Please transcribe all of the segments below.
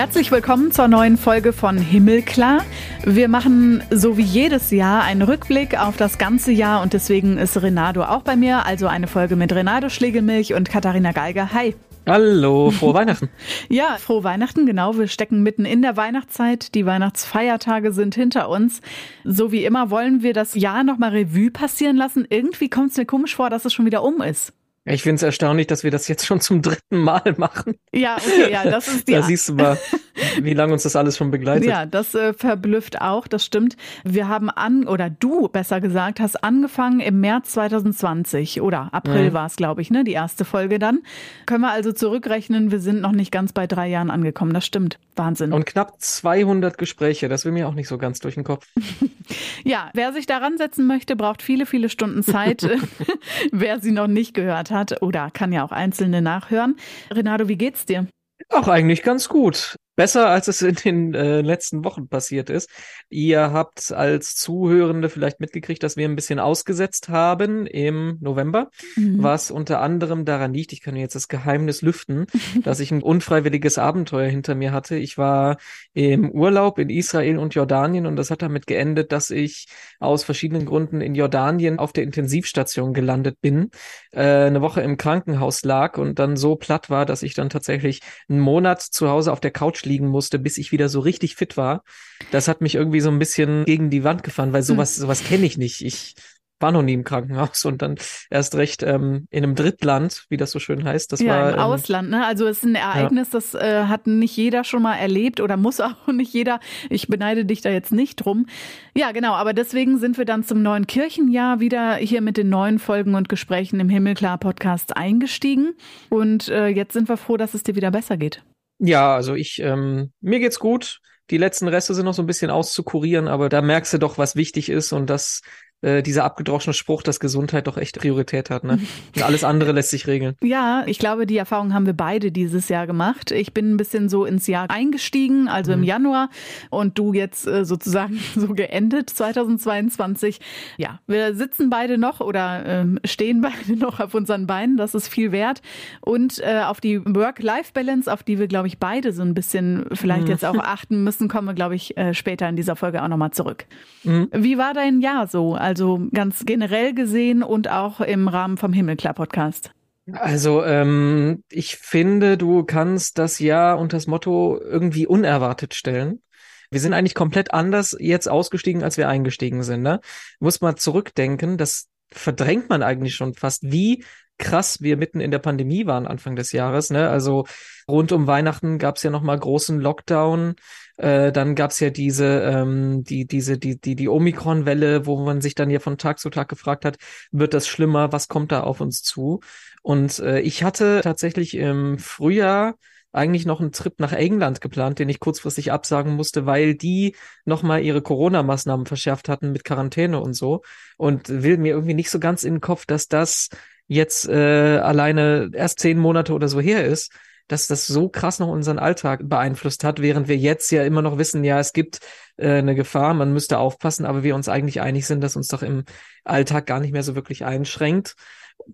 Herzlich willkommen zur neuen Folge von Himmelklar. Wir machen so wie jedes Jahr einen Rückblick auf das ganze Jahr und deswegen ist Renato auch bei mir, also eine Folge mit Renato Schlegelmilch und Katharina Geiger. Hi. Hallo, frohe Weihnachten. ja, frohe Weihnachten, genau. Wir stecken mitten in der Weihnachtszeit. Die Weihnachtsfeiertage sind hinter uns. So wie immer wollen wir das Jahr nochmal Revue passieren lassen. Irgendwie kommt es mir komisch vor, dass es schon wieder um ist. Ich finde es erstaunlich, dass wir das jetzt schon zum dritten Mal machen. Ja, okay, ja, das ist die. da siehst du mal, wie lange uns das alles schon begleitet. Ja, das äh, verblüfft auch, das stimmt. Wir haben an, oder du besser gesagt, hast angefangen im März 2020 oder April mhm. war es, glaube ich, ne, die erste Folge dann. Können wir also zurückrechnen, wir sind noch nicht ganz bei drei Jahren angekommen, das stimmt. Wahnsinn. Und knapp 200 Gespräche, das will mir auch nicht so ganz durch den Kopf. ja, wer sich daran setzen möchte, braucht viele, viele Stunden Zeit. wer sie noch nicht gehört hat oder kann ja auch einzelne nachhören. Renato, wie geht's dir? Auch eigentlich ganz gut besser, als es in den äh, letzten Wochen passiert ist. Ihr habt als Zuhörende vielleicht mitgekriegt, dass wir ein bisschen ausgesetzt haben im November, mhm. was unter anderem daran liegt, ich kann jetzt das Geheimnis lüften, dass ich ein unfreiwilliges Abenteuer hinter mir hatte. Ich war im Urlaub in Israel und Jordanien und das hat damit geendet, dass ich aus verschiedenen Gründen in Jordanien auf der Intensivstation gelandet bin, äh, eine Woche im Krankenhaus lag und dann so platt war, dass ich dann tatsächlich einen Monat zu Hause auf der Couch liegen musste, bis ich wieder so richtig fit war. Das hat mich irgendwie so ein bisschen gegen die Wand gefahren, weil sowas, hm. sowas kenne ich nicht. Ich war noch nie im Krankenhaus und dann erst recht ähm, in einem Drittland, wie das so schön heißt. Das ja, war im ähm, Ausland. Ne? Also es ist ein Ereignis, ja. das äh, hat nicht jeder schon mal erlebt oder muss auch nicht jeder. Ich beneide dich da jetzt nicht drum. Ja, genau. Aber deswegen sind wir dann zum neuen Kirchenjahr wieder hier mit den neuen Folgen und Gesprächen im Himmelklar Podcast eingestiegen. Und äh, jetzt sind wir froh, dass es dir wieder besser geht. Ja, also ich, ähm, mir geht's gut. Die letzten Reste sind noch so ein bisschen auszukurieren, aber da merkst du doch, was wichtig ist und das äh, dieser abgedroschene Spruch, dass Gesundheit doch echt Priorität hat. Ne? Und alles andere lässt sich regeln. Ja, ich glaube, die Erfahrung haben wir beide dieses Jahr gemacht. Ich bin ein bisschen so ins Jahr eingestiegen, also mhm. im Januar, und du jetzt äh, sozusagen so geendet 2022. Ja, wir sitzen beide noch oder ähm, stehen beide noch auf unseren Beinen. Das ist viel wert. Und äh, auf die Work-Life-Balance, auf die wir, glaube ich, beide so ein bisschen vielleicht mhm. jetzt auch achten müssen, kommen wir, glaube ich, äh, später in dieser Folge auch nochmal zurück. Mhm. Wie war dein Jahr so? Also ganz generell gesehen und auch im Rahmen vom Himmelklar-Podcast. Also ähm, ich finde, du kannst das Jahr unter das Motto irgendwie unerwartet stellen. Wir sind eigentlich komplett anders jetzt ausgestiegen, als wir eingestiegen sind. Ne? Muss man zurückdenken, das verdrängt man eigentlich schon fast, wie krass wir mitten in der Pandemie waren Anfang des Jahres. Ne? Also rund um Weihnachten gab es ja noch mal großen Lockdown. Äh, dann gab es ja diese, ähm, die, diese, die, die, die Omikron-Welle, wo man sich dann ja von Tag zu Tag gefragt hat, wird das schlimmer? Was kommt da auf uns zu? Und äh, ich hatte tatsächlich im Frühjahr eigentlich noch einen Trip nach England geplant, den ich kurzfristig absagen musste, weil die nochmal ihre Corona-Maßnahmen verschärft hatten mit Quarantäne und so. Und will mir irgendwie nicht so ganz in den Kopf, dass das jetzt äh, alleine erst zehn Monate oder so her ist dass das so krass noch unseren Alltag beeinflusst hat, während wir jetzt ja immer noch wissen, ja, es gibt äh, eine Gefahr, man müsste aufpassen, aber wir uns eigentlich einig sind, dass uns doch im Alltag gar nicht mehr so wirklich einschränkt.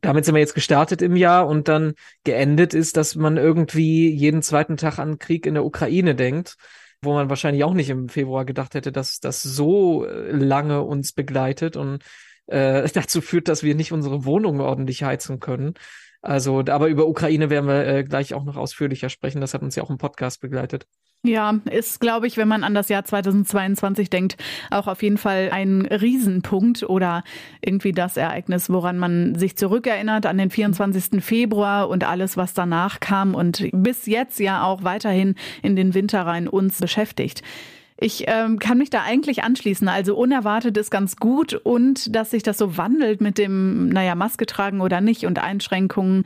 Damit sind wir jetzt gestartet im Jahr und dann geendet ist, dass man irgendwie jeden zweiten Tag an Krieg in der Ukraine denkt, wo man wahrscheinlich auch nicht im Februar gedacht hätte, dass das so äh, lange uns begleitet und äh, dazu führt, dass wir nicht unsere Wohnung ordentlich heizen können. Also, aber über Ukraine werden wir äh, gleich auch noch ausführlicher sprechen. Das hat uns ja auch im Podcast begleitet. Ja, ist, glaube ich, wenn man an das Jahr 2022 denkt, auch auf jeden Fall ein Riesenpunkt oder irgendwie das Ereignis, woran man sich zurückerinnert an den 24. Februar und alles, was danach kam und bis jetzt ja auch weiterhin in den Winter rein uns beschäftigt. Ich ähm, kann mich da eigentlich anschließen. Also unerwartet ist ganz gut und dass sich das so wandelt mit dem, naja, Maske tragen oder nicht und Einschränkungen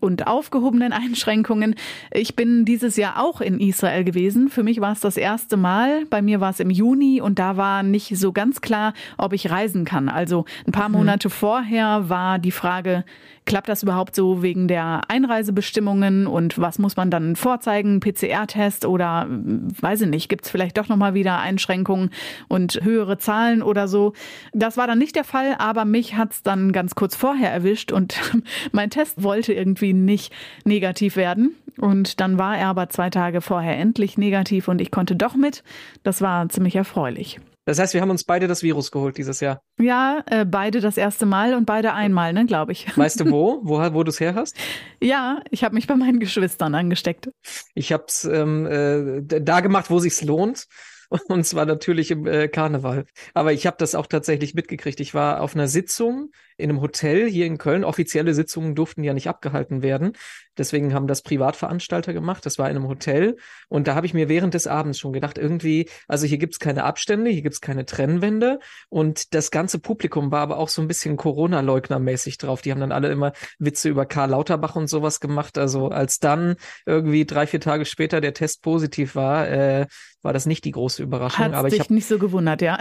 und aufgehobenen Einschränkungen. Ich bin dieses Jahr auch in Israel gewesen. Für mich war es das erste Mal. Bei mir war es im Juni und da war nicht so ganz klar, ob ich reisen kann. Also ein paar mhm. Monate mhm. vorher war die Frage, klappt das überhaupt so wegen der Einreisebestimmungen und was muss man dann vorzeigen? PCR-Test oder weiß ich nicht, gibt es vielleicht doch nochmal mal wieder Einschränkungen und höhere Zahlen oder so. Das war dann nicht der Fall, aber mich hat's dann ganz kurz vorher erwischt und mein Test wollte irgendwie nicht negativ werden. Und dann war er aber zwei Tage vorher endlich negativ und ich konnte doch mit. Das war ziemlich erfreulich. Das heißt, wir haben uns beide das Virus geholt dieses Jahr. Ja, äh, beide das erste Mal und beide einmal, ne, glaube ich. Weißt du wo, wo, wo du es her hast? Ja, ich habe mich bei meinen Geschwistern angesteckt. Ich habe es ähm, äh, da gemacht, wo sich's lohnt. Und zwar natürlich im äh, Karneval. Aber ich habe das auch tatsächlich mitgekriegt. Ich war auf einer Sitzung in einem Hotel hier in Köln. Offizielle Sitzungen durften ja nicht abgehalten werden. Deswegen haben das Privatveranstalter gemacht. Das war in einem Hotel. Und da habe ich mir während des Abends schon gedacht, irgendwie, also hier gibt's keine Abstände, hier gibt's keine Trennwände. Und das ganze Publikum war aber auch so ein bisschen Corona-Leugner-mäßig drauf. Die haben dann alle immer Witze über Karl Lauterbach und sowas gemacht. Also als dann irgendwie drei, vier Tage später der Test positiv war, äh, war das nicht die große Überraschung. Hat's aber ich habe nicht so gewundert, ja.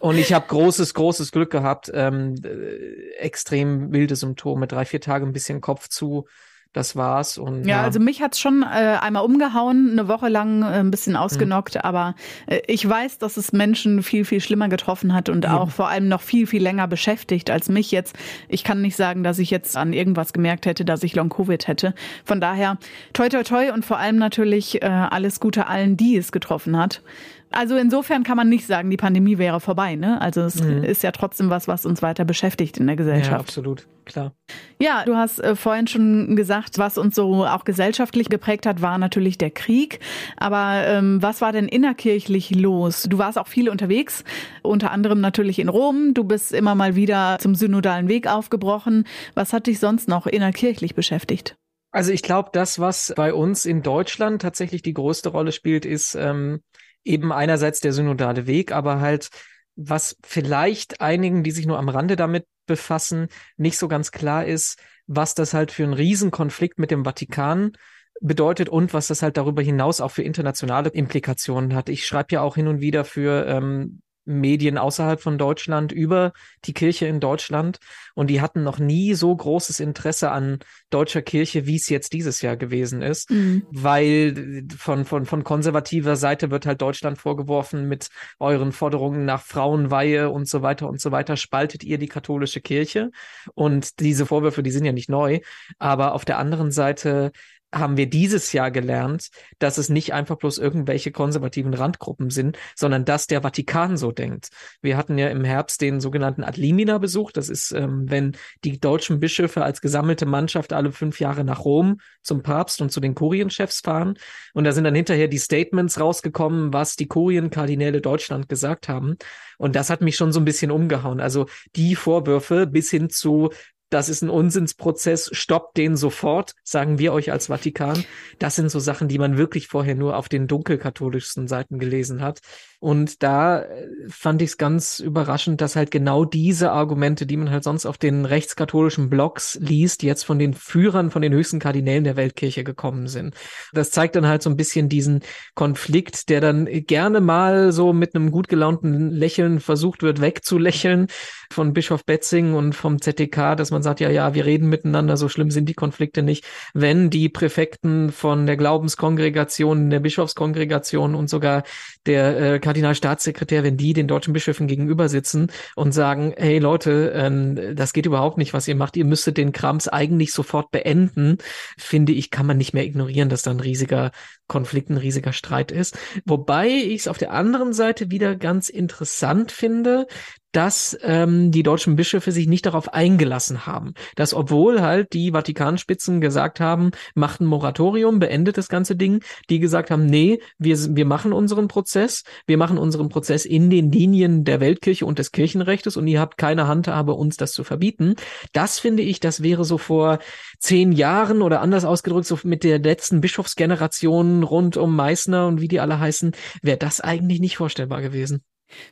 Und ich habe großes, großes Glück gehabt. Ähm, äh, extrem wilde Symptome, drei, vier Tage ein bisschen Kopf zu. Das war's. Und, Ja, also mich hat's schon äh, einmal umgehauen, eine Woche lang äh, ein bisschen ausgenockt, Mhm. aber äh, ich weiß, dass es Menschen viel, viel schlimmer getroffen hat und Eben. auch vor allem noch viel, viel länger beschäftigt als mich jetzt. Ich kann nicht sagen, dass ich jetzt an irgendwas gemerkt hätte, dass ich Long-Covid hätte. Von daher toi, toi, toi und vor allem natürlich äh, alles Gute allen, die es getroffen hat. Also insofern kann man nicht sagen, die Pandemie wäre vorbei. Ne? Also es Mhm. ist ja trotzdem was, was uns weiter beschäftigt in der ja, Gesellschaft. absolut, klar. Ja, du hast äh, vorhin schon gesagt, was uns so auch gesellschaftlich geprägt hat, war natürlich der Krieg. Aber ähm, was war denn innerkirchlich los? Du warst auch viel unterwegs, unter anderem natürlich in Rom. Du bist immer mal wieder zum synodalen Weg aufgebrochen. Was hat dich sonst noch innerkirchlich beschäftigt? Also ich glaube, das, was bei uns in Deutschland tatsächlich die größte Rolle spielt, ist ähm, eben einerseits der synodale Weg, aber halt, was vielleicht einigen, die sich nur am Rande damit befassen, nicht so ganz klar ist, was das halt für einen Riesenkonflikt mit dem Vatikan bedeutet und was das halt darüber hinaus auch für internationale Implikationen hat. Ich schreibe ja auch hin und wieder für ähm, Medien außerhalb von Deutschland über die Kirche in Deutschland. Und die hatten noch nie so großes Interesse an deutscher Kirche, wie es jetzt dieses Jahr gewesen ist, weil von, von, von konservativer Seite wird halt Deutschland vorgeworfen mit euren Forderungen nach Frauenweihe und so weiter und so weiter, spaltet ihr die katholische Kirche. Und diese Vorwürfe, die sind ja nicht neu, aber auf der anderen Seite haben wir dieses Jahr gelernt, dass es nicht einfach bloß irgendwelche konservativen Randgruppen sind, sondern dass der Vatikan so denkt. Wir hatten ja im Herbst den sogenannten Ad limina Besuch. Das ist, ähm, wenn die deutschen Bischöfe als gesammelte Mannschaft alle fünf Jahre nach Rom zum Papst und zu den Kurienchefs fahren. Und da sind dann hinterher die Statements rausgekommen, was die Kurienkardinäle Deutschland gesagt haben. Und das hat mich schon so ein bisschen umgehauen. Also die Vorwürfe bis hin zu das ist ein Unsinnsprozess, stoppt den sofort, sagen wir euch als Vatikan. Das sind so Sachen, die man wirklich vorher nur auf den dunkelkatholischsten Seiten gelesen hat. Und da äh, fand ich es ganz überraschend, dass halt genau diese Argumente, die man halt sonst auf den rechtskatholischen Blogs liest, jetzt von den Führern, von den höchsten Kardinälen der Weltkirche gekommen sind. Das zeigt dann halt so ein bisschen diesen Konflikt, der dann gerne mal so mit einem gut gelaunten Lächeln versucht wird wegzulächeln von Bischof Betzing und vom ZDK, dass man sagt, ja, ja, wir reden miteinander, so schlimm sind die Konflikte nicht. Wenn die Präfekten von der Glaubenskongregation, der Bischofskongregation und sogar der äh, Kardinalstaatssekretär, wenn die den deutschen Bischöfen gegenüber sitzen und sagen, hey Leute, ähm, das geht überhaupt nicht, was ihr macht, ihr müsstet den Krams eigentlich sofort beenden, finde ich, kann man nicht mehr ignorieren, dass da ein riesiger Konflikt, ein riesiger Streit ist. Wobei ich es auf der anderen Seite wieder ganz interessant finde, dass ähm, die deutschen Bischöfe sich nicht darauf eingelassen haben. Dass obwohl halt die Vatikanspitzen gesagt haben, macht ein Moratorium, beendet das ganze Ding, die gesagt haben, nee, wir, wir machen unseren Prozess, wir machen unseren Prozess in den Linien der Weltkirche und des Kirchenrechtes und ihr habt keine Handhabe, uns das zu verbieten. Das finde ich, das wäre so vor zehn Jahren oder anders ausgedrückt, so mit der letzten Bischofsgeneration rund um Meißner und wie die alle heißen, wäre das eigentlich nicht vorstellbar gewesen.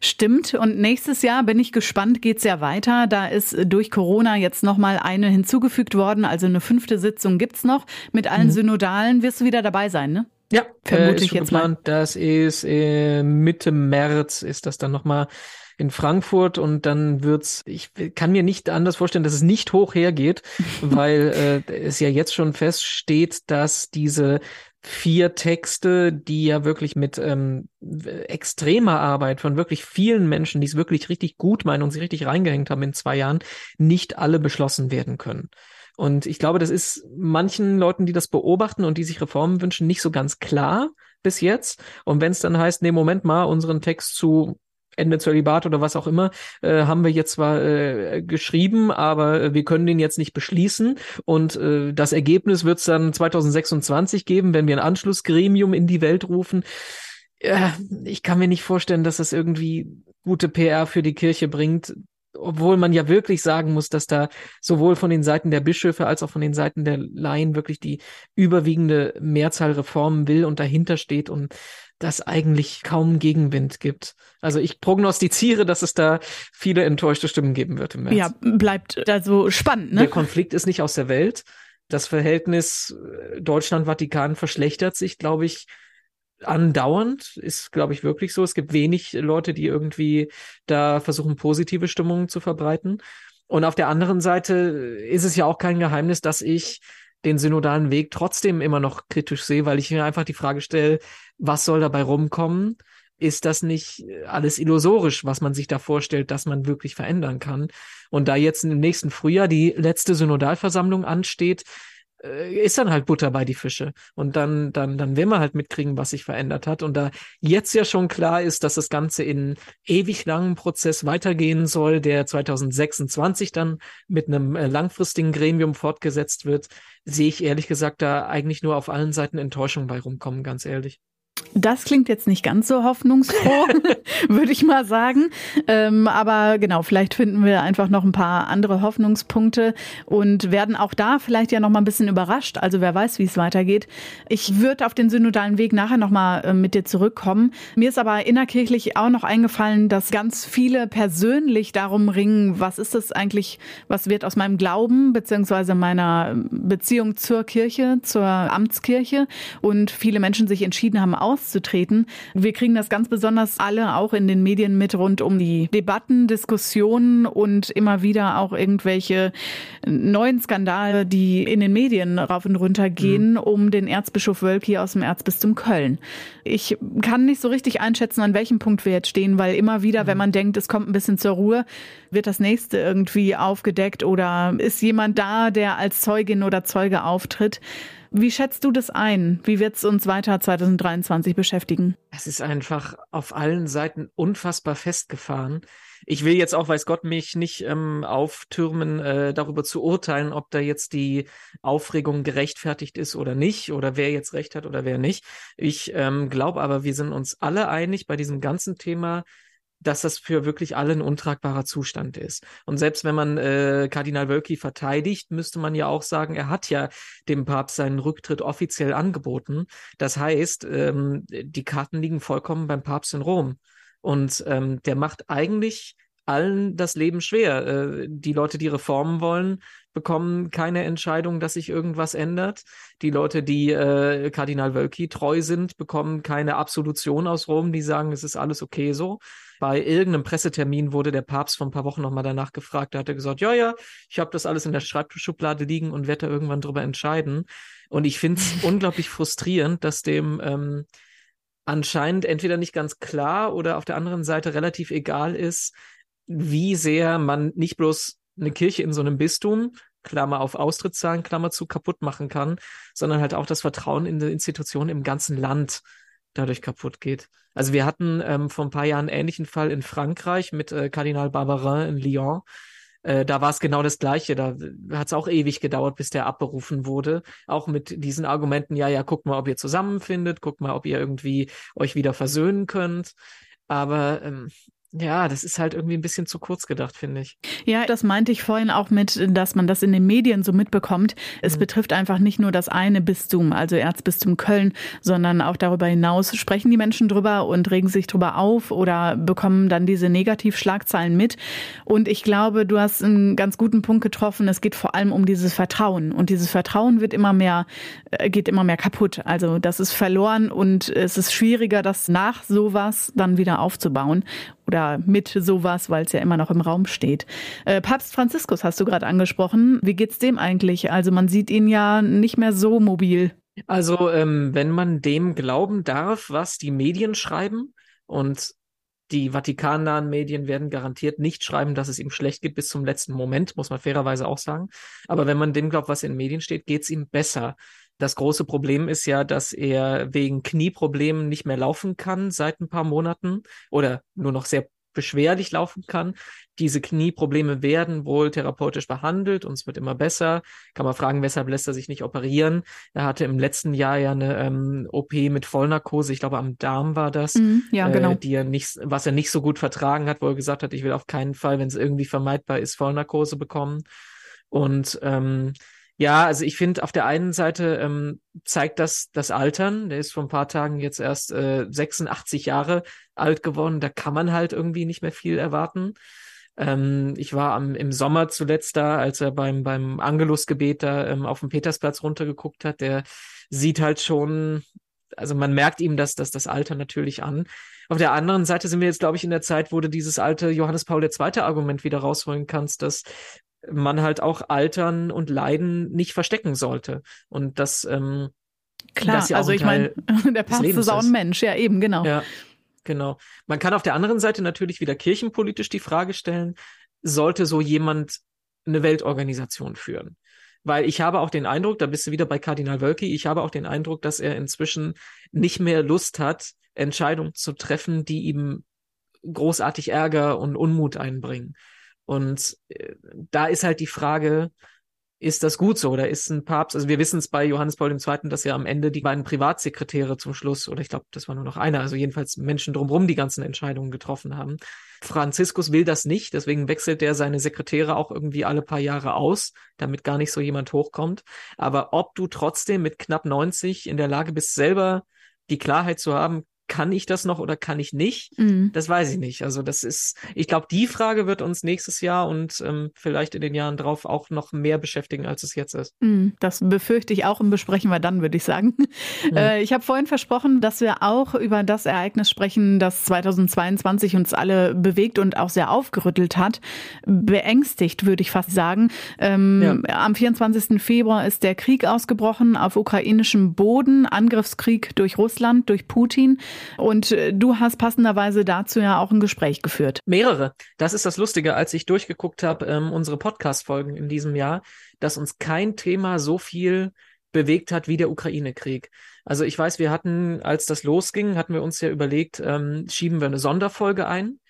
Stimmt. Und nächstes Jahr bin ich gespannt, geht's ja weiter. Da ist durch Corona jetzt nochmal eine hinzugefügt worden. Also eine fünfte Sitzung gibt's noch mit allen Mhm. Synodalen. Wirst du wieder dabei sein, ne? Ja, Vermute äh, ich jetzt mal. geplant. Das ist äh, Mitte März ist das dann nochmal in Frankfurt und dann wird's, ich kann mir nicht anders vorstellen, dass es nicht hoch hergeht, weil äh, es ja jetzt schon feststeht, dass diese vier Texte, die ja wirklich mit ähm, extremer Arbeit von wirklich vielen Menschen, die es wirklich richtig gut meinen und sie richtig reingehängt haben in zwei Jahren, nicht alle beschlossen werden können. Und ich glaube, das ist manchen Leuten, die das beobachten und die sich Reformen wünschen, nicht so ganz klar bis jetzt. Und wenn es dann heißt, nee, Moment mal, unseren Text zu Ende Zölibat oder was auch immer, äh, haben wir jetzt zwar äh, geschrieben, aber wir können den jetzt nicht beschließen. Und äh, das Ergebnis wird es dann 2026 geben, wenn wir ein Anschlussgremium in die Welt rufen. Ja, ich kann mir nicht vorstellen, dass das irgendwie gute PR für die Kirche bringt, obwohl man ja wirklich sagen muss, dass da sowohl von den Seiten der Bischöfe als auch von den Seiten der Laien wirklich die überwiegende Mehrzahl Reformen will und dahinter steht und das eigentlich kaum Gegenwind gibt. Also ich prognostiziere, dass es da viele enttäuschte Stimmen geben wird im März. Ja, bleibt da so spannend. Ne? Der Konflikt ist nicht aus der Welt. Das Verhältnis äh, Deutschland-Vatikan verschlechtert sich, glaube ich, andauernd. Ist, glaube ich, wirklich so. Es gibt wenig Leute, die irgendwie da versuchen, positive Stimmungen zu verbreiten. Und auf der anderen Seite ist es ja auch kein Geheimnis, dass ich den synodalen Weg trotzdem immer noch kritisch sehe, weil ich mir einfach die Frage stelle, was soll dabei rumkommen? Ist das nicht alles illusorisch, was man sich da vorstellt, dass man wirklich verändern kann? Und da jetzt im nächsten Frühjahr die letzte Synodalversammlung ansteht, äh, ist dann halt Butter bei die Fische. Und dann, dann, dann will man halt mitkriegen, was sich verändert hat. Und da jetzt ja schon klar ist, dass das Ganze in ewig langen Prozess weitergehen soll, der 2026 dann mit einem äh, langfristigen Gremium fortgesetzt wird, sehe ich ehrlich gesagt da eigentlich nur auf allen Seiten Enttäuschung bei rumkommen, ganz ehrlich. Das klingt jetzt nicht ganz so hoffnungsfroh, würde ich mal sagen. Ähm, aber genau, vielleicht finden wir einfach noch ein paar andere Hoffnungspunkte und werden auch da vielleicht ja noch mal ein bisschen überrascht. Also wer weiß, wie es weitergeht. Ich würde auf den synodalen Weg nachher noch mal äh, mit dir zurückkommen. Mir ist aber innerkirchlich auch noch eingefallen, dass ganz viele persönlich darum ringen, was ist das eigentlich, was wird aus meinem Glauben beziehungsweise meiner Beziehung zur Kirche, zur Amtskirche und viele Menschen sich entschieden haben, auszutreten. Wir kriegen das ganz besonders alle auch in den Medien mit rund um die Debatten, Diskussionen und immer wieder auch irgendwelche neuen Skandale, die in den Medien rauf und runter gehen, mhm. um den Erzbischof Wölki aus dem Erzbistum Köln. Ich kann nicht so richtig einschätzen, an welchem Punkt wir jetzt stehen, weil immer wieder, wenn mhm. man denkt, es kommt ein bisschen zur Ruhe, wird das nächste irgendwie aufgedeckt oder ist jemand da, der als Zeugin oder Zeuge auftritt. Wie schätzt du das ein? Wie wird es uns weiter 2023 beschäftigen? Es ist einfach auf allen Seiten unfassbar festgefahren. Ich will jetzt auch, weiß Gott, mich nicht ähm, auftürmen, äh, darüber zu urteilen, ob da jetzt die Aufregung gerechtfertigt ist oder nicht, oder wer jetzt recht hat oder wer nicht. Ich ähm, glaube aber, wir sind uns alle einig bei diesem ganzen Thema, dass das für wirklich alle ein untragbarer Zustand ist. Und selbst wenn man äh, Kardinal Wölki verteidigt, müsste man ja auch sagen, er hat ja dem Papst seinen Rücktritt offiziell angeboten. Das heißt, ähm, die Karten liegen vollkommen beim Papst in Rom. Und ähm, der macht eigentlich allen das Leben schwer. Äh, die Leute, die Reformen wollen, bekommen keine Entscheidung, dass sich irgendwas ändert. Die Leute, die äh, Kardinal Wölki treu sind, bekommen keine Absolution aus Rom, die sagen, es ist alles okay so. Bei irgendeinem Pressetermin wurde der Papst vor ein paar Wochen nochmal danach gefragt. Da hat er gesagt, ja, ja, ich habe das alles in der Schreibtischschublade liegen und werde da irgendwann drüber entscheiden. Und ich finde es unglaublich frustrierend, dass dem ähm, anscheinend entweder nicht ganz klar oder auf der anderen Seite relativ egal ist, wie sehr man nicht bloß eine Kirche in so einem Bistum, Klammer auf Austrittszahlen, Klammer zu, kaputt machen kann, sondern halt auch das Vertrauen in die Institutionen im ganzen Land dadurch kaputt geht. Also wir hatten ähm, vor ein paar Jahren einen ähnlichen Fall in Frankreich mit äh, Kardinal Barbarin in Lyon. Äh, da war es genau das Gleiche. Da hat es auch ewig gedauert, bis der abberufen wurde. Auch mit diesen Argumenten, ja, ja, guckt mal, ob ihr zusammenfindet, guckt mal, ob ihr irgendwie euch wieder versöhnen könnt. Aber ähm, ja, das ist halt irgendwie ein bisschen zu kurz gedacht, finde ich. Ja, das meinte ich vorhin auch mit, dass man das in den Medien so mitbekommt. Es mhm. betrifft einfach nicht nur das eine Bistum, also Erzbistum Köln, sondern auch darüber hinaus sprechen die Menschen drüber und regen sich drüber auf oder bekommen dann diese Negativschlagzeilen mit. Und ich glaube, du hast einen ganz guten Punkt getroffen. Es geht vor allem um dieses Vertrauen. Und dieses Vertrauen wird immer mehr, äh, geht immer mehr kaputt. Also das ist verloren und es ist schwieriger, das nach sowas dann wieder aufzubauen oder mit sowas, weil es ja immer noch im Raum steht. Äh, Papst Franziskus hast du gerade angesprochen. Wie geht's dem eigentlich? Also man sieht ihn ja nicht mehr so mobil. Also, ähm, wenn man dem glauben darf, was die Medien schreiben, und die Vatikannahen Medien werden garantiert nicht schreiben, dass es ihm schlecht geht bis zum letzten Moment, muss man fairerweise auch sagen. Aber wenn man dem glaubt, was in den Medien steht, geht es ihm besser. Das große Problem ist ja, dass er wegen Knieproblemen nicht mehr laufen kann seit ein paar Monaten oder nur noch sehr beschwerlich laufen kann. Diese Knieprobleme werden wohl therapeutisch behandelt und es wird immer besser. Kann man fragen, weshalb lässt er sich nicht operieren? Er hatte im letzten Jahr ja eine ähm, OP mit Vollnarkose, ich glaube am Darm war das, mm, ja, genau. Äh, die er nicht, was er nicht so gut vertragen hat, wo er gesagt hat, ich will auf keinen Fall, wenn es irgendwie vermeidbar ist, Vollnarkose bekommen. Und ähm, ja, also ich finde, auf der einen Seite ähm, zeigt das das Altern. Der ist vor ein paar Tagen jetzt erst äh, 86 Jahre alt geworden. Da kann man halt irgendwie nicht mehr viel erwarten. Ähm, ich war am, im Sommer zuletzt da, als er beim, beim Angelusgebet da ähm, auf dem Petersplatz runtergeguckt hat. Der sieht halt schon, also man merkt ihm das, das, das Alter natürlich an. Auf der anderen Seite sind wir jetzt, glaube ich, in der Zeit, wo du dieses alte Johannes Paul II. Argument wieder rausholen kannst, dass man halt auch Altern und Leiden nicht verstecken sollte. Und das, ähm, Klar, das ja also ich meine, der Papst ist auch ein Mensch, ja eben, genau. Ja, genau. Man kann auf der anderen Seite natürlich wieder kirchenpolitisch die Frage stellen, sollte so jemand eine Weltorganisation führen? Weil ich habe auch den Eindruck, da bist du wieder bei Kardinal Wölki, ich habe auch den Eindruck, dass er inzwischen nicht mehr Lust hat, Entscheidungen zu treffen, die ihm großartig Ärger und Unmut einbringen. Und äh, da ist halt die Frage, ist das gut so oder ist ein Papst, also wir wissen es bei Johannes Paul II., dass ja am Ende die beiden Privatsekretäre zum Schluss, oder ich glaube, das war nur noch einer, also jedenfalls Menschen drumherum die ganzen Entscheidungen getroffen haben. Franziskus will das nicht, deswegen wechselt er seine Sekretäre auch irgendwie alle paar Jahre aus, damit gar nicht so jemand hochkommt. Aber ob du trotzdem mit knapp 90 in der Lage bist, selber die Klarheit zu haben, kann ich das noch oder kann ich nicht? Mhm. Das weiß ich nicht. Also das ist, ich glaube, die Frage wird uns nächstes Jahr und ähm, vielleicht in den Jahren drauf auch noch mehr beschäftigen, als es jetzt ist. Mhm. Das befürchte ich auch und besprechen wir dann, würde ich sagen. Mhm. Äh, ich habe vorhin versprochen, dass wir auch über das Ereignis sprechen, das 2022 uns alle bewegt und auch sehr aufgerüttelt hat. Beängstigt, würde ich fast sagen. Ähm, ja. Am 24. Februar ist der Krieg ausgebrochen auf ukrainischem Boden, Angriffskrieg durch Russland, durch Putin. Und äh, du hast passenderweise dazu ja auch ein Gespräch geführt. Mehrere. Das ist das Lustige, als ich durchgeguckt habe, ähm, unsere Podcast-Folgen in diesem Jahr, dass uns kein Thema so viel bewegt hat wie der Ukraine-Krieg. Also ich weiß, wir hatten, als das losging, hatten wir uns ja überlegt, ähm, schieben wir eine Sonderfolge ein.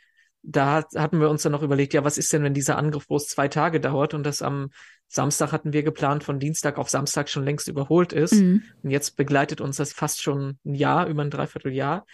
Da hatten wir uns dann noch überlegt, ja, was ist denn, wenn dieser Angriff bloß zwei Tage dauert und das am Samstag hatten wir geplant, von Dienstag auf Samstag schon längst überholt ist. Mhm. Und jetzt begleitet uns das fast schon ein Jahr, über ein Dreivierteljahr.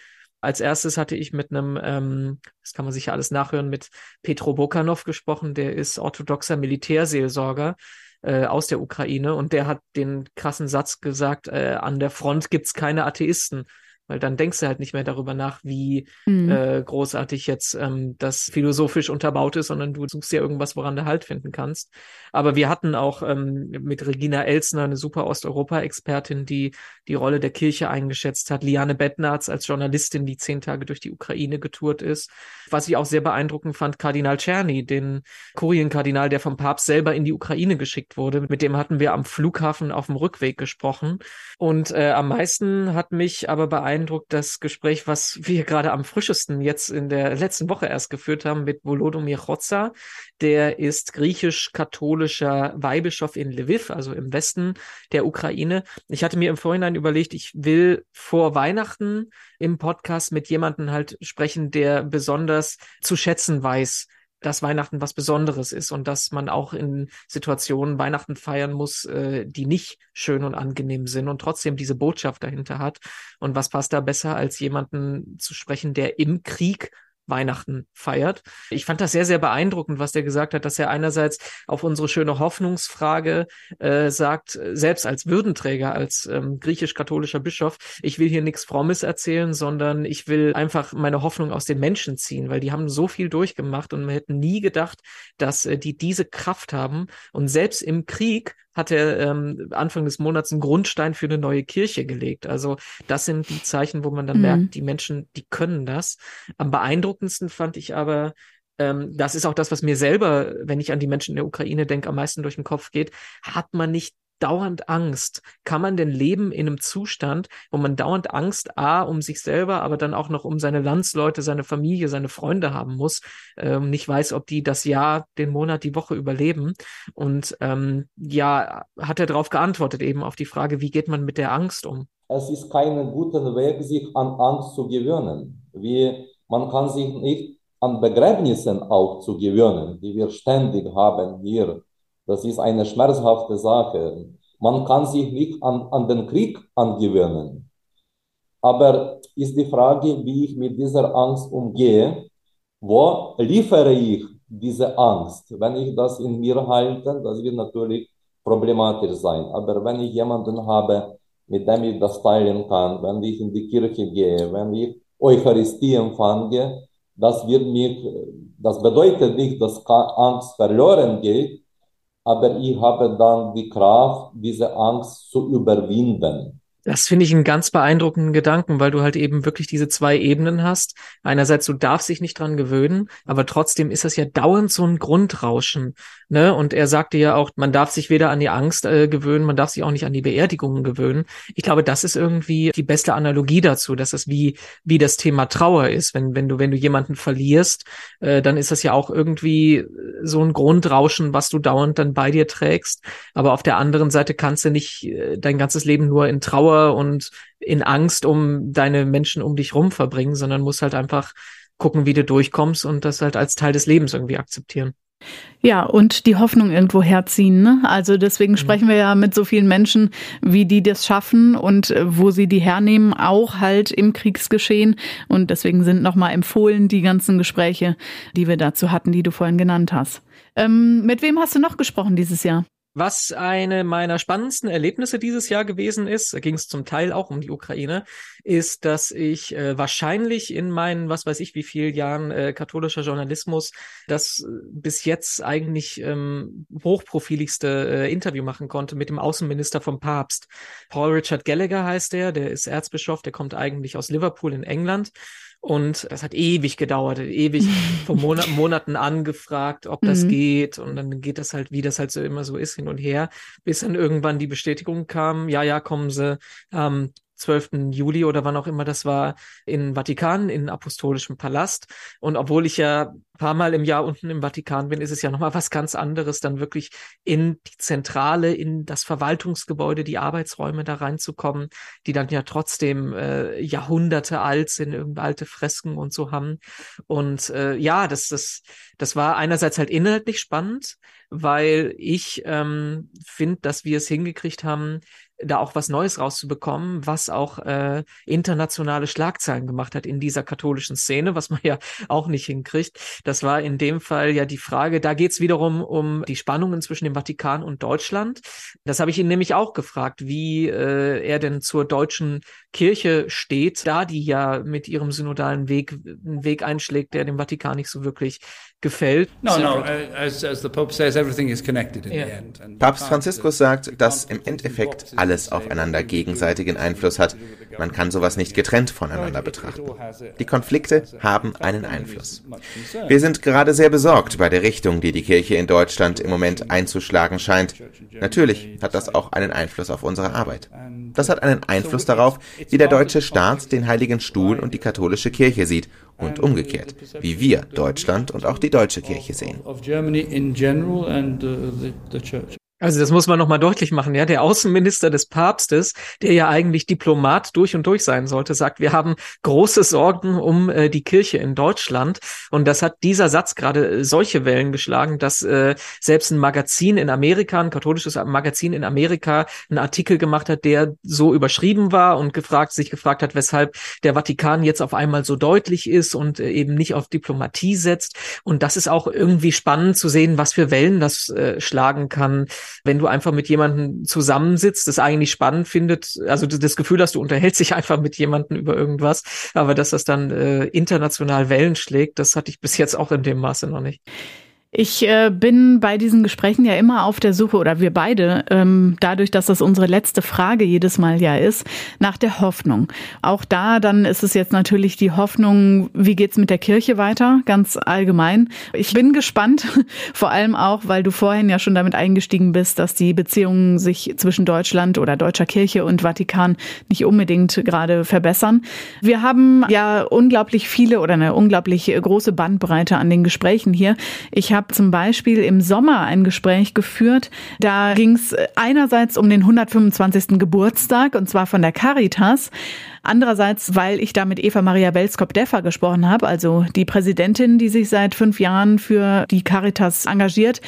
Als erstes hatte ich mit einem, ähm, das kann man sich ja alles nachhören, mit Petro Bokanov gesprochen, der ist orthodoxer Militärseelsorger äh, aus der Ukraine und der hat den krassen Satz gesagt, äh, an der Front gibt's keine Atheisten weil dann denkst du halt nicht mehr darüber nach, wie mhm. äh, großartig jetzt ähm, das philosophisch unterbaut ist, sondern du suchst ja irgendwas, woran du Halt finden kannst. Aber wir hatten auch ähm, mit Regina Elsner eine super Osteuropa-Expertin, die die Rolle der Kirche eingeschätzt hat. Liane Bettnarz als Journalistin, die zehn Tage durch die Ukraine getourt ist. Was ich auch sehr beeindruckend fand, Kardinal Czerny, den Kurienkardinal, der vom Papst selber in die Ukraine geschickt wurde. Mit dem hatten wir am Flughafen auf dem Rückweg gesprochen. Und äh, am meisten hat mich aber beeindruckt das Gespräch, was wir gerade am frischesten jetzt in der letzten Woche erst geführt haben mit Volodymyr Chotza. Der ist griechisch-katholischer Weihbischof in Lviv, also im Westen der Ukraine. Ich hatte mir im Vorhinein überlegt, ich will vor Weihnachten im Podcast mit jemandem halt sprechen, der besonders zu schätzen weiß, dass Weihnachten was Besonderes ist und dass man auch in Situationen Weihnachten feiern muss, äh, die nicht schön und angenehm sind und trotzdem diese Botschaft dahinter hat. Und was passt da besser, als jemanden zu sprechen, der im Krieg Weihnachten feiert. Ich fand das sehr, sehr beeindruckend, was der gesagt hat, dass er einerseits auf unsere schöne Hoffnungsfrage äh, sagt, selbst als Würdenträger, als ähm, griechisch-katholischer Bischof, ich will hier nichts Frommes erzählen, sondern ich will einfach meine Hoffnung aus den Menschen ziehen, weil die haben so viel durchgemacht und man hätte nie gedacht, dass äh, die diese Kraft haben. Und selbst im Krieg hat er ähm, Anfang des Monats einen Grundstein für eine neue Kirche gelegt. Also das sind die Zeichen, wo man dann mhm. merkt, die Menschen, die können das. Am beeindruckendsten fand ich aber, ähm, das ist auch das, was mir selber, wenn ich an die Menschen in der Ukraine denke, am meisten durch den Kopf geht, hat man nicht dauernd Angst. Kann man denn leben in einem Zustand, wo man dauernd Angst, A, um sich selber, aber dann auch noch um seine Landsleute, seine Familie, seine Freunde haben muss, ähm, nicht weiß, ob die das Jahr, den Monat, die Woche überleben. Und ähm, ja, hat er darauf geantwortet, eben auf die Frage, wie geht man mit der Angst um? Es ist kein guter Weg, sich an Angst zu gewöhnen. Wie, man kann sich nicht an Begräbnissen auch zu gewöhnen, die wir ständig haben hier. Das ist eine schmerzhafte Sache. Man kann sich nicht an, an den Krieg angewöhnen. Aber ist die Frage, wie ich mit dieser Angst umgehe, wo liefere ich diese Angst? Wenn ich das in mir halte, das wird natürlich problematisch sein. Aber wenn ich jemanden habe, mit dem ich das teilen kann, wenn ich in die Kirche gehe, wenn ich Eucharistie empfange, das wird mich, das bedeutet nicht, dass Angst verloren geht, aber ich habe dann die Kraft, diese Angst zu überwinden. Das finde ich einen ganz beeindruckenden Gedanken, weil du halt eben wirklich diese zwei Ebenen hast. Einerseits, du darfst dich nicht dran gewöhnen, aber trotzdem ist das ja dauernd so ein Grundrauschen. Ne? Und er sagte ja auch, man darf sich weder an die Angst äh, gewöhnen, man darf sich auch nicht an die Beerdigungen gewöhnen. Ich glaube, das ist irgendwie die beste Analogie dazu, dass das wie, wie das Thema Trauer ist. Wenn, wenn du, wenn du jemanden verlierst, äh, dann ist das ja auch irgendwie so ein Grundrauschen, was du dauernd dann bei dir trägst. Aber auf der anderen Seite kannst du nicht äh, dein ganzes Leben nur in Trauer Trauer und in Angst um deine Menschen um dich rum verbringen, sondern musst halt einfach gucken, wie du durchkommst und das halt als Teil des Lebens irgendwie akzeptieren. Ja, und die Hoffnung irgendwo herziehen. Ne? Also deswegen mhm. sprechen wir ja mit so vielen Menschen, wie die das schaffen und äh, wo sie die hernehmen, auch halt im Kriegsgeschehen. Und deswegen sind nochmal empfohlen die ganzen Gespräche, die wir dazu hatten, die du vorhin genannt hast. Ähm, mit wem hast du noch gesprochen dieses Jahr? Was eine meiner spannendsten Erlebnisse dieses Jahr gewesen ist, da ging es zum Teil auch um die Ukraine, ist, dass ich äh, wahrscheinlich in meinen, was weiß ich, wie viel Jahren äh, katholischer Journalismus das äh, bis jetzt eigentlich ähm, hochprofiligste äh, Interview machen konnte mit dem Außenminister vom Papst. Paul Richard Gallagher heißt der, der ist Erzbischof, der kommt eigentlich aus Liverpool in England und das hat ewig gedauert, ewig vor Monat, Monaten angefragt, ob das mhm. geht. Und dann geht das halt, wie das halt so immer so ist, hin und her, bis dann irgendwann die Bestätigung kam, ja, ja, kommen sie ähm, 12. Juli oder wann auch immer das war, in Vatikan, in Apostolischem Palast. Und obwohl ich ja paar Mal im Jahr unten im Vatikan bin, ist es ja nochmal was ganz anderes, dann wirklich in die Zentrale, in das Verwaltungsgebäude, die Arbeitsräume da reinzukommen, die dann ja trotzdem äh, Jahrhunderte alt sind, irgendeine alte Fresken und so haben. Und äh, ja, das, das, das war einerseits halt inhaltlich spannend, weil ich ähm, finde, dass wir es hingekriegt haben, da auch was Neues rauszubekommen, was auch äh, internationale Schlagzeilen gemacht hat in dieser katholischen Szene, was man ja auch nicht hinkriegt. Das war in dem Fall ja die Frage, da geht es wiederum um die Spannungen zwischen dem Vatikan und Deutschland. Das habe ich ihn nämlich auch gefragt, wie äh, er denn zur deutschen Kirche steht, da die ja mit ihrem synodalen Weg einen Weg einschlägt, der dem Vatikan nicht so wirklich gefällt. No, no, as, as the Pope says, everything is connected in yeah. the end. Papst Franziskus sagt, dass im Endeffekt alles aufeinander gegenseitigen Einfluss hat. Man kann sowas nicht getrennt voneinander betrachten. Die Konflikte haben einen Einfluss. Wir sind gerade sehr besorgt bei der Richtung, die die Kirche in Deutschland im Moment einzuschlagen scheint. Natürlich hat das auch einen Einfluss auf unsere Arbeit. Das hat einen Einfluss darauf, wie der deutsche Staat den Heiligen Stuhl und die katholische Kirche sieht und umgekehrt, wie wir Deutschland und auch die deutsche Kirche sehen. Also das muss man nochmal deutlich machen, ja. Der Außenminister des Papstes, der ja eigentlich Diplomat durch und durch sein sollte, sagt, wir haben große Sorgen um äh, die Kirche in Deutschland. Und das hat dieser Satz gerade äh, solche Wellen geschlagen, dass äh, selbst ein Magazin in Amerika, ein katholisches Magazin in Amerika, einen Artikel gemacht hat, der so überschrieben war und gefragt, sich gefragt hat, weshalb der Vatikan jetzt auf einmal so deutlich ist und äh, eben nicht auf Diplomatie setzt. Und das ist auch irgendwie spannend zu sehen, was für Wellen das äh, schlagen kann wenn du einfach mit jemandem zusammensitzt, das eigentlich spannend findet, also das Gefühl hast, du unterhältst dich einfach mit jemandem über irgendwas, aber dass das dann äh, international Wellen schlägt, das hatte ich bis jetzt auch in dem Maße noch nicht. Ich äh, bin bei diesen Gesprächen ja immer auf der Suche, oder wir beide, ähm, dadurch, dass das unsere letzte Frage jedes Mal ja ist, nach der Hoffnung. Auch da dann ist es jetzt natürlich die Hoffnung, wie geht's mit der Kirche weiter, ganz allgemein. Ich bin gespannt, vor allem auch, weil du vorhin ja schon damit eingestiegen bist, dass die Beziehungen sich zwischen Deutschland oder deutscher Kirche und Vatikan nicht unbedingt gerade verbessern. Wir haben ja unglaublich viele oder eine unglaublich große Bandbreite an den Gesprächen hier. Ich habe habe zum Beispiel im Sommer ein Gespräch geführt. Da ging es einerseits um den 125. Geburtstag und zwar von der Caritas. Andererseits, weil ich da mit Eva Maria Welskop-Deffer gesprochen habe, also die Präsidentin, die sich seit fünf Jahren für die Caritas engagiert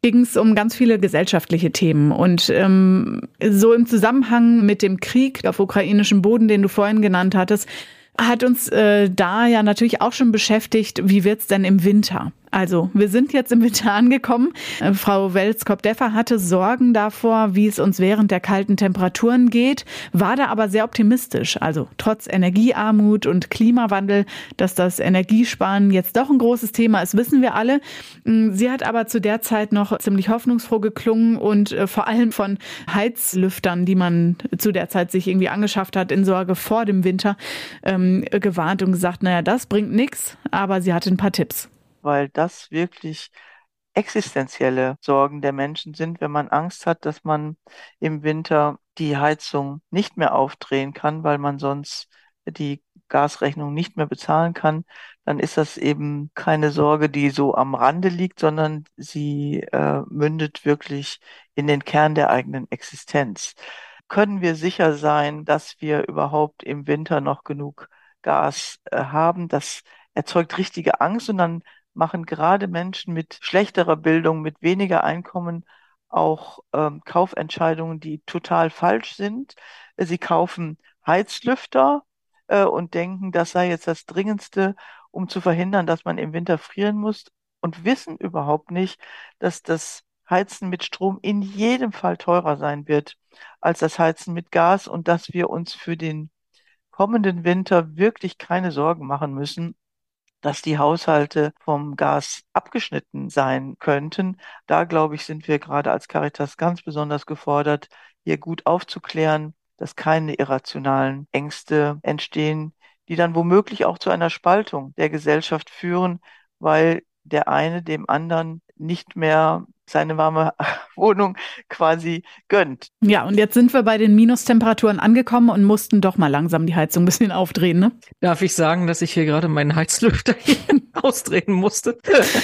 ging es um ganz viele gesellschaftliche Themen. Und ähm, so im Zusammenhang mit dem Krieg auf ukrainischem Boden, den du vorhin genannt hattest, hat uns äh, da ja natürlich auch schon beschäftigt, wie wird's denn im Winter? Also, wir sind jetzt im Winter angekommen. Äh, Frau Welskop-Deffer hatte Sorgen davor, wie es uns während der kalten Temperaturen geht, war da aber sehr optimistisch. Also, trotz Energiearmut und Klimawandel, dass das Energiesparen jetzt doch ein großes Thema ist, wissen wir alle. Mm, sie hat aber zu der Zeit noch ziemlich hoffnungsfroh geklungen und äh, vor allem von Heizlüftern, die man zu der Zeit sich irgendwie angeschafft hat, in Sorge vor dem Winter, ähm, gewarnt und gesagt, naja, das bringt nichts, aber sie hatte ein paar Tipps weil das wirklich existenzielle Sorgen der Menschen sind, wenn man Angst hat, dass man im Winter die Heizung nicht mehr aufdrehen kann, weil man sonst die Gasrechnung nicht mehr bezahlen kann, dann ist das eben keine Sorge, die so am Rande liegt, sondern sie äh, mündet wirklich in den Kern der eigenen Existenz. Können wir sicher sein, dass wir überhaupt im Winter noch genug Gas äh, haben? Das erzeugt richtige Angst und dann machen gerade Menschen mit schlechterer Bildung, mit weniger Einkommen auch ähm, Kaufentscheidungen, die total falsch sind. Sie kaufen Heizlüfter äh, und denken, das sei jetzt das Dringendste, um zu verhindern, dass man im Winter frieren muss und wissen überhaupt nicht, dass das Heizen mit Strom in jedem Fall teurer sein wird als das Heizen mit Gas und dass wir uns für den kommenden Winter wirklich keine Sorgen machen müssen, dass die Haushalte vom Gas abgeschnitten sein könnten. Da, glaube ich, sind wir gerade als Caritas ganz besonders gefordert, hier gut aufzuklären, dass keine irrationalen Ängste entstehen, die dann womöglich auch zu einer Spaltung der Gesellschaft führen, weil der eine dem anderen nicht mehr seine warme Wohnung quasi gönnt. Ja, und jetzt sind wir bei den Minustemperaturen angekommen und mussten doch mal langsam die Heizung ein bisschen aufdrehen, ne? Darf ich sagen, dass ich hier gerade meinen Heizlüfter ausdrehen musste?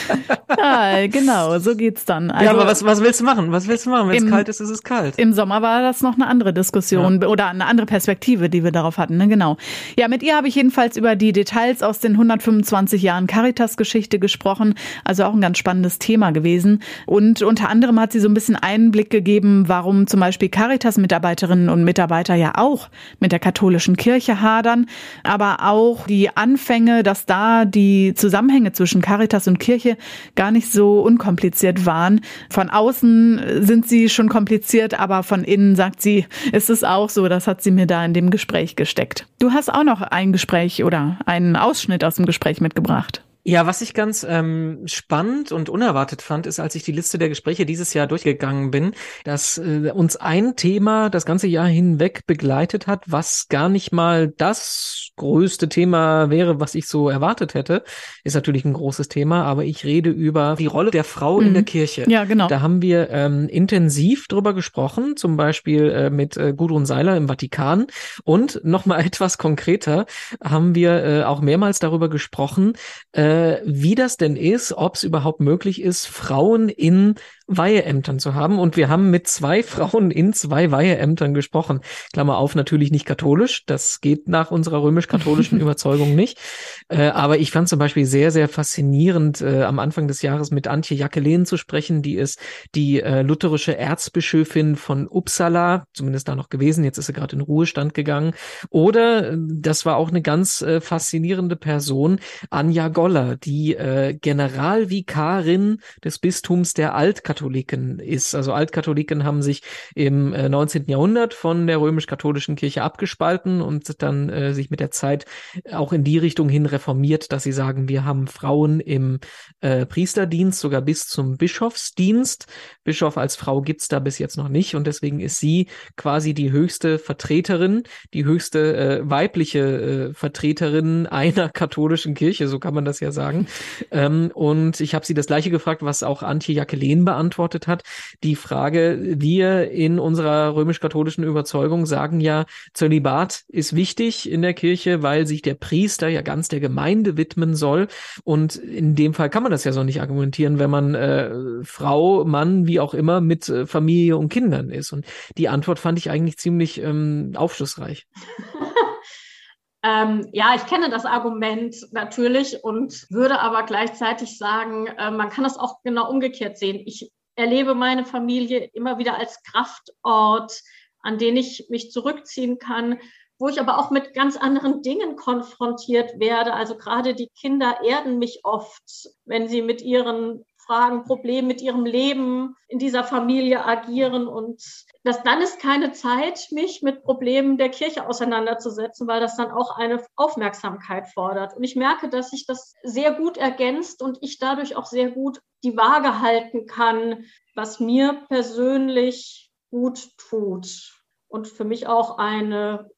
ja, genau, so geht's dann. Also, ja, aber was, was willst du machen? Was willst du machen? Wenn es kalt ist, ist es kalt. Im Sommer war das noch eine andere Diskussion ja. oder eine andere Perspektive, die wir darauf hatten, ne? Genau. Ja, mit ihr habe ich jedenfalls über die Details aus den 125 Jahren Caritas-Geschichte gesprochen. Also auch ein ganz spannendes Thema gewesen. Und und unter anderem hat sie so ein bisschen Einblick gegeben, warum zum Beispiel Caritas-Mitarbeiterinnen und Mitarbeiter ja auch mit der katholischen Kirche hadern, aber auch die Anfänge, dass da die Zusammenhänge zwischen Caritas und Kirche gar nicht so unkompliziert waren. Von außen sind sie schon kompliziert, aber von innen sagt sie, ist es auch so. Das hat sie mir da in dem Gespräch gesteckt. Du hast auch noch ein Gespräch oder einen Ausschnitt aus dem Gespräch mitgebracht. Ja, was ich ganz ähm, spannend und unerwartet fand, ist, als ich die Liste der Gespräche dieses Jahr durchgegangen bin, dass äh, uns ein Thema das ganze Jahr hinweg begleitet hat, was gar nicht mal das größte Thema wäre, was ich so erwartet hätte. Ist natürlich ein großes Thema, aber ich rede über die Rolle der Frau mhm. in der mhm. Kirche. Ja, genau. Da haben wir ähm, intensiv drüber gesprochen, zum Beispiel äh, mit äh, Gudrun Seiler im Vatikan. Und nochmal etwas konkreter haben wir äh, auch mehrmals darüber gesprochen, äh, äh, wie das denn ist, ob es überhaupt möglich ist, Frauen in Weiheämtern zu haben. Und wir haben mit zwei Frauen in zwei Weiheämtern gesprochen. Klammer auf, natürlich nicht katholisch. Das geht nach unserer römisch-katholischen Überzeugung nicht. Äh, aber ich fand zum Beispiel sehr, sehr faszinierend, äh, am Anfang des Jahres mit Antje Jacqueline zu sprechen. Die ist die äh, lutherische Erzbischöfin von Uppsala, zumindest da noch gewesen. Jetzt ist sie gerade in Ruhestand gegangen. Oder, äh, das war auch eine ganz äh, faszinierende Person, Anja Goller die äh, Generalvikarin des Bistums der Altkatholiken ist. Also Altkatholiken haben sich im äh, 19. Jahrhundert von der römisch-katholischen Kirche abgespalten und dann äh, sich mit der Zeit auch in die Richtung hin reformiert, dass sie sagen, wir haben Frauen im äh, Priesterdienst, sogar bis zum Bischofsdienst. Bischof als Frau gibt's da bis jetzt noch nicht und deswegen ist sie quasi die höchste Vertreterin, die höchste äh, weibliche äh, Vertreterin einer katholischen Kirche, so kann man das ja sagen. Ähm, und ich habe sie das gleiche gefragt, was auch Antje Jacqueline beantwortet hat. Die Frage, wir in unserer römisch-katholischen Überzeugung sagen ja, Zölibat ist wichtig in der Kirche, weil sich der Priester ja ganz der Gemeinde widmen soll. Und in dem Fall kann man das ja so nicht argumentieren, wenn man äh, Frau, Mann, wie auch immer mit äh, Familie und Kindern ist. Und die Antwort fand ich eigentlich ziemlich ähm, aufschlussreich. Ähm, ja, ich kenne das Argument natürlich und würde aber gleichzeitig sagen, äh, man kann das auch genau umgekehrt sehen. Ich erlebe meine Familie immer wieder als Kraftort, an den ich mich zurückziehen kann, wo ich aber auch mit ganz anderen Dingen konfrontiert werde. Also gerade die Kinder erden mich oft, wenn sie mit ihren Fragen, Problemen mit ihrem Leben in dieser Familie agieren und dass dann ist keine Zeit, mich mit Problemen der Kirche auseinanderzusetzen, weil das dann auch eine Aufmerksamkeit fordert. Und ich merke, dass sich das sehr gut ergänzt und ich dadurch auch sehr gut die Waage halten kann, was mir persönlich gut tut und für mich auch eine,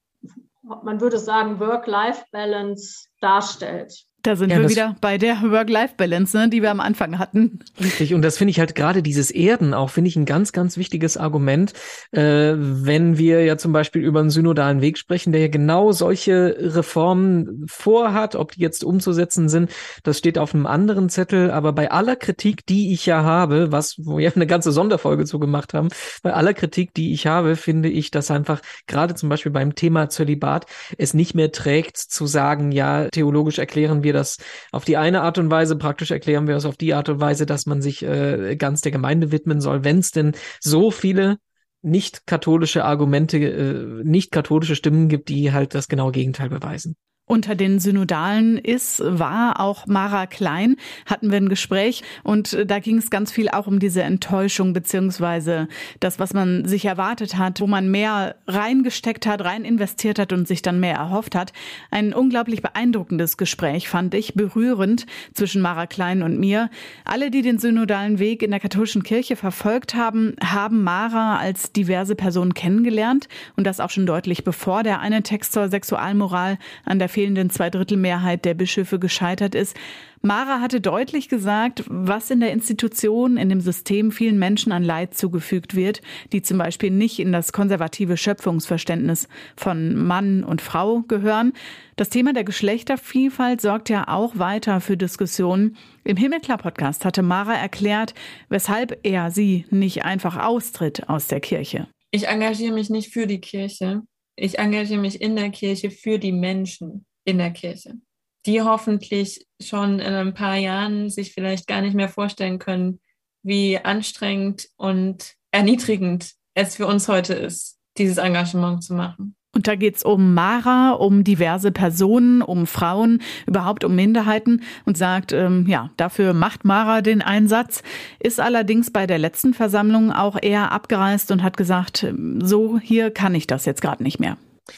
man würde sagen, Work-Life-Balance darstellt. Da sind ja, wir wieder bei der Work-Life-Balance, ne, die wir am Anfang hatten. Richtig, und das finde ich halt gerade dieses Erden auch, finde ich ein ganz, ganz wichtiges Argument, äh, wenn wir ja zum Beispiel über einen synodalen Weg sprechen, der ja genau solche Reformen vorhat, ob die jetzt umzusetzen sind, das steht auf einem anderen Zettel, aber bei aller Kritik, die ich ja habe, was, wo wir eine ganze Sonderfolge zu gemacht haben, bei aller Kritik, die ich habe, finde ich, dass einfach gerade zum Beispiel beim Thema Zölibat es nicht mehr trägt zu sagen, ja, theologisch erklären wir das auf die eine Art und Weise, praktisch erklären wir es auf die Art und Weise, dass man sich äh, ganz der Gemeinde widmen soll, wenn es denn so viele nicht katholische Argumente, äh, nicht katholische Stimmen gibt, die halt das genaue Gegenteil beweisen. Unter den Synodalen ist, war auch Mara Klein, hatten wir ein Gespräch und da ging es ganz viel auch um diese Enttäuschung beziehungsweise das, was man sich erwartet hat, wo man mehr reingesteckt hat, rein investiert hat und sich dann mehr erhofft hat. Ein unglaublich beeindruckendes Gespräch fand ich, berührend zwischen Mara Klein und mir. Alle, die den synodalen Weg in der katholischen Kirche verfolgt haben, haben Mara als diverse Person kennengelernt und das auch schon deutlich bevor der eine Text zur Sexualmoral an der fehlenden Zweidrittelmehrheit der Bischöfe gescheitert ist. Mara hatte deutlich gesagt, was in der Institution, in dem System vielen Menschen an Leid zugefügt wird, die zum Beispiel nicht in das konservative Schöpfungsverständnis von Mann und Frau gehören. Das Thema der Geschlechtervielfalt sorgt ja auch weiter für Diskussionen. Im Himmelklar-Podcast hatte Mara erklärt, weshalb er sie nicht einfach austritt aus der Kirche. Ich engagiere mich nicht für die Kirche ich engagiere mich in der Kirche für die Menschen in der Kirche, die hoffentlich schon in ein paar Jahren sich vielleicht gar nicht mehr vorstellen können, wie anstrengend und erniedrigend es für uns heute ist, dieses Engagement zu machen. Und da geht's um Mara, um diverse Personen, um Frauen, überhaupt um Minderheiten und sagt, ähm, ja, dafür macht Mara den Einsatz, ist allerdings bei der letzten Versammlung auch eher abgereist und hat gesagt, so hier kann ich das jetzt gerade nicht mehr.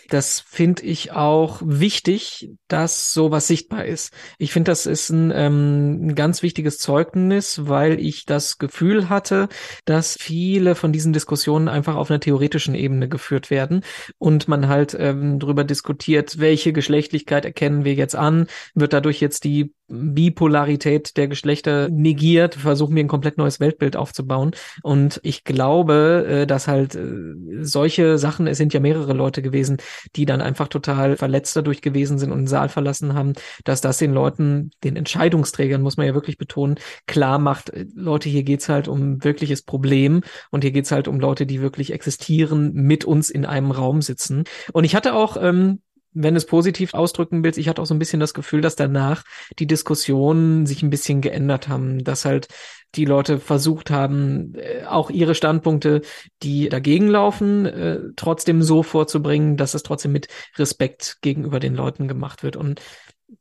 Das finde ich auch wichtig, dass sowas sichtbar ist. Ich finde, das ist ein, ähm, ein ganz wichtiges Zeugnis, weil ich das Gefühl hatte, dass viele von diesen Diskussionen einfach auf einer theoretischen Ebene geführt werden und man halt ähm, darüber diskutiert, welche Geschlechtlichkeit erkennen wir jetzt an, wird dadurch jetzt die Bipolarität der Geschlechter negiert, versuchen wir ein komplett neues Weltbild aufzubauen. Und ich glaube, äh, dass halt äh, solche Sachen, es sind ja mehrere Leute gewesen, die dann einfach total verletzt dadurch gewesen sind und den Saal verlassen haben, dass das den Leuten, den Entscheidungsträgern, muss man ja wirklich betonen, klar macht, äh, Leute, hier geht's halt um wirkliches Problem und hier geht's halt um Leute, die wirklich existieren, mit uns in einem Raum sitzen. Und ich hatte auch ähm, wenn es positiv ausdrücken willst, ich hatte auch so ein bisschen das Gefühl, dass danach die Diskussionen sich ein bisschen geändert haben, dass halt die Leute versucht haben, äh, auch ihre Standpunkte, die dagegen laufen, äh, trotzdem so vorzubringen, dass es trotzdem mit Respekt gegenüber den Leuten gemacht wird. Und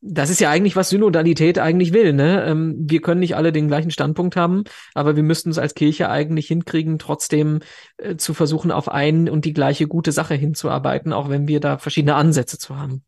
das ist ja eigentlich, was Synodalität eigentlich will. Ne? Ähm, wir können nicht alle den gleichen Standpunkt haben, aber wir müssten es als Kirche eigentlich hinkriegen, trotzdem äh, zu versuchen, auf ein und die gleiche gute Sache hinzuarbeiten, auch wenn wir da verschiedene Ansätze zu haben.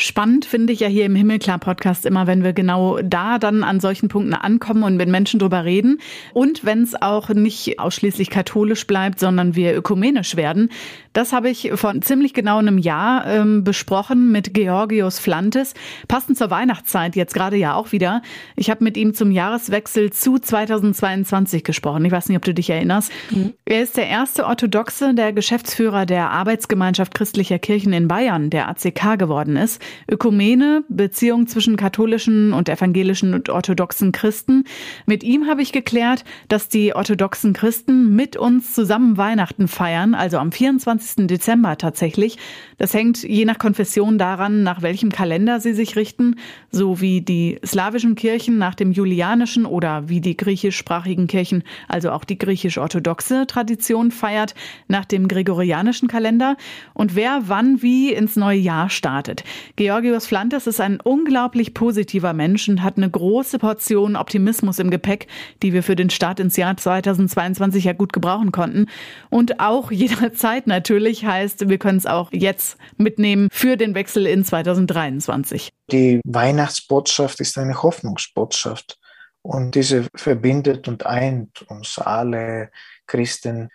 Spannend finde ich ja hier im Himmelklar-Podcast immer, wenn wir genau da dann an solchen Punkten ankommen und mit Menschen drüber reden. Und wenn es auch nicht ausschließlich katholisch bleibt, sondern wir ökumenisch werden. Das habe ich vor ziemlich genau einem Jahr ähm, besprochen mit Georgios Flantes, passend zur Weihnachtszeit jetzt gerade ja auch wieder. Ich habe mit ihm zum Jahreswechsel zu 2022 gesprochen. Ich weiß nicht, ob du dich erinnerst. Mhm. Er ist der erste Orthodoxe, der Geschäftsführer der Arbeitsgemeinschaft christlicher Kirchen in Bayern, der ACK geworden ist. Ökumene, Beziehung zwischen katholischen und evangelischen und orthodoxen Christen. Mit ihm habe ich geklärt, dass die orthodoxen Christen mit uns zusammen Weihnachten feiern, also am 24. Dezember tatsächlich. Das hängt je nach Konfession daran, nach welchem Kalender sie sich richten, so wie die slawischen Kirchen nach dem julianischen oder wie die griechischsprachigen Kirchen, also auch die griechisch-orthodoxe Tradition feiert, nach dem gregorianischen Kalender und wer wann wie ins neue Jahr startet. Georgios Flantes ist ein unglaublich positiver Mensch und hat eine große Portion Optimismus im Gepäck, die wir für den Start ins Jahr 2022 ja gut gebrauchen konnten. Und auch jederzeit natürlich heißt, wir können es auch jetzt mitnehmen für den Wechsel in 2023. Die Weihnachtsbotschaft ist eine Hoffnungsbotschaft. Und diese verbindet und eint uns alle Christen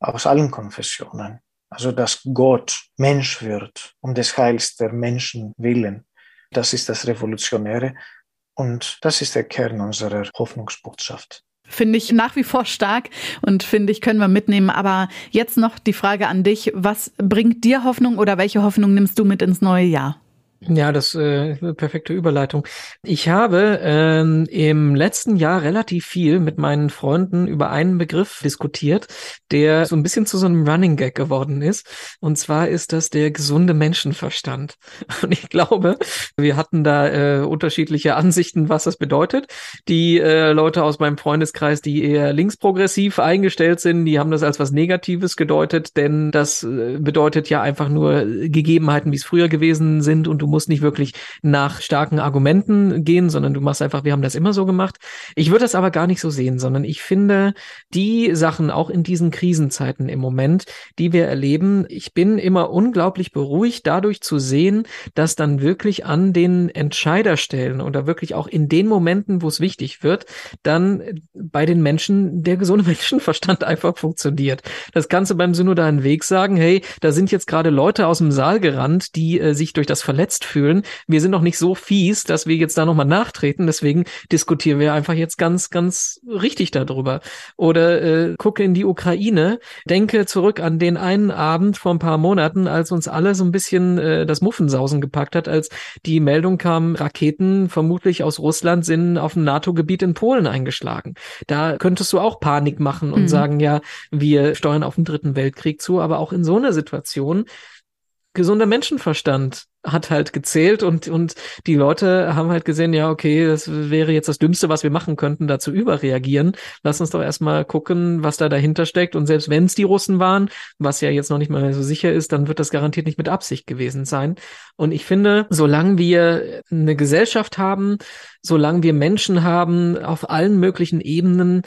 aus allen Konfessionen. Also dass Gott Mensch wird, um des Heils der Menschen willen. Das ist das Revolutionäre und das ist der Kern unserer Hoffnungsbotschaft. Finde ich nach wie vor stark und finde ich, können wir mitnehmen. Aber jetzt noch die Frage an dich. Was bringt dir Hoffnung oder welche Hoffnung nimmst du mit ins neue Jahr? Ja, das äh, perfekte Überleitung. Ich habe ähm, im letzten Jahr relativ viel mit meinen Freunden über einen Begriff diskutiert, der so ein bisschen zu so einem Running Gag geworden ist. Und zwar ist das der gesunde Menschenverstand. Und ich glaube, wir hatten da äh, unterschiedliche Ansichten, was das bedeutet. Die äh, Leute aus meinem Freundeskreis, die eher linksprogressiv eingestellt sind, die haben das als was Negatives gedeutet, denn das äh, bedeutet ja einfach nur Gegebenheiten, wie es früher gewesen sind und du musst nicht wirklich nach starken Argumenten gehen, sondern du machst einfach, wir haben das immer so gemacht. Ich würde das aber gar nicht so sehen, sondern ich finde die Sachen auch in diesen Krisenzeiten im Moment, die wir erleben, ich bin immer unglaublich beruhigt dadurch zu sehen, dass dann wirklich an den Entscheiderstellen oder wirklich auch in den Momenten, wo es wichtig wird, dann bei den Menschen der gesunde Menschenverstand einfach funktioniert. Das kannst du beim synodalen Weg sagen, hey, da sind jetzt gerade Leute aus dem Saal gerannt, die äh, sich durch das Verletzte verletzt fühlen. Wir sind noch nicht so fies, dass wir jetzt da nochmal nachtreten. Deswegen diskutieren wir einfach jetzt ganz, ganz richtig darüber. Oder äh, gucke in die Ukraine, denke zurück an den einen Abend vor ein paar Monaten, als uns alle so ein bisschen äh, das Muffensausen gepackt hat, als die Meldung kam, Raketen vermutlich aus Russland sind auf dem NATO-Gebiet in Polen eingeschlagen. Da könntest du auch Panik machen und mhm. sagen, ja, wir steuern auf den dritten Weltkrieg zu, aber auch in so einer Situation gesunder Menschenverstand hat halt gezählt und, und die Leute haben halt gesehen, ja, okay, das wäre jetzt das Dümmste, was wir machen könnten, dazu überreagieren. Lass uns doch erstmal gucken, was da dahinter steckt. Und selbst wenn es die Russen waren, was ja jetzt noch nicht mal so sicher ist, dann wird das garantiert nicht mit Absicht gewesen sein. Und ich finde, solange wir eine Gesellschaft haben, solange wir Menschen haben auf allen möglichen Ebenen,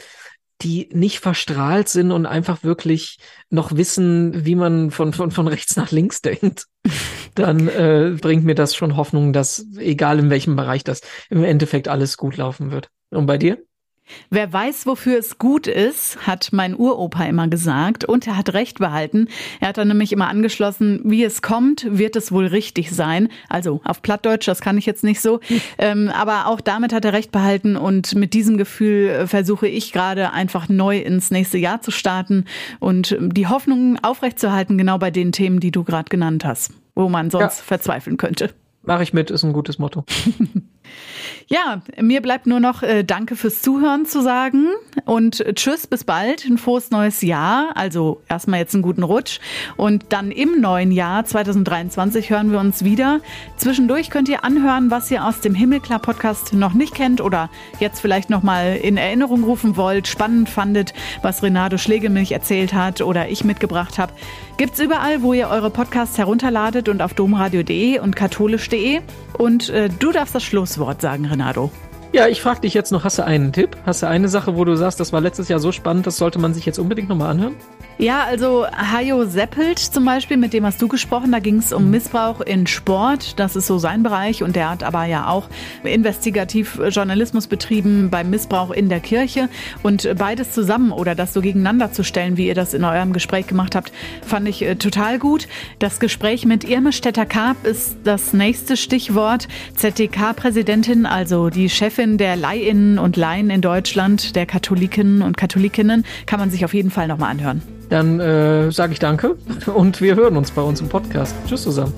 die nicht verstrahlt sind und einfach wirklich noch wissen, wie man von, von, von rechts nach links denkt, dann äh, bringt mir das schon Hoffnung, dass egal in welchem Bereich das im Endeffekt alles gut laufen wird. Und bei dir? Wer weiß, wofür es gut ist, hat mein Uropa immer gesagt und er hat recht behalten. Er hat dann nämlich immer angeschlossen, wie es kommt, wird es wohl richtig sein. Also auf Plattdeutsch, das kann ich jetzt nicht so. Ähm, aber auch damit hat er recht behalten und mit diesem Gefühl äh, versuche ich gerade einfach neu ins nächste Jahr zu starten und die Hoffnung aufrechtzuerhalten, genau bei den Themen, die du gerade genannt hast, wo man sonst ja. verzweifeln könnte. Mache ich mit, ist ein gutes Motto. Ja, mir bleibt nur noch äh, Danke fürs Zuhören zu sagen und äh, Tschüss, bis bald, ein frohes neues Jahr. Also erstmal jetzt einen guten Rutsch und dann im neuen Jahr 2023 hören wir uns wieder. Zwischendurch könnt ihr anhören, was ihr aus dem Himmelklar-Podcast noch nicht kennt oder jetzt vielleicht nochmal in Erinnerung rufen wollt, spannend fandet, was Renato Schlegelmilch erzählt hat oder ich mitgebracht habe. Gibt's überall, wo ihr eure Podcasts herunterladet und auf domradio.de und katholisch.de. Und äh, du darfst das Schlusswort sagen, Renato. Ja, ich frage dich jetzt noch, hast du einen Tipp? Hast du eine Sache, wo du sagst, das war letztes Jahr so spannend, das sollte man sich jetzt unbedingt nochmal anhören? Ja, also Hajo Seppelt zum Beispiel, mit dem hast du gesprochen, da ging es um Missbrauch in Sport, das ist so sein Bereich und der hat aber ja auch investigativ Journalismus betrieben beim Missbrauch in der Kirche und beides zusammen oder das so gegeneinander zu stellen, wie ihr das in eurem Gespräch gemacht habt, fand ich äh, total gut. Das Gespräch mit Irme Stetter-Karp ist das nächste Stichwort. ZDK-Präsidentin, also die Chefin der Leihinnen und Laien in Deutschland, der Katholiken und Katholikinnen, kann man sich auf jeden Fall nochmal anhören. Dann äh, sage ich danke und wir hören uns bei uns im Podcast. Tschüss zusammen.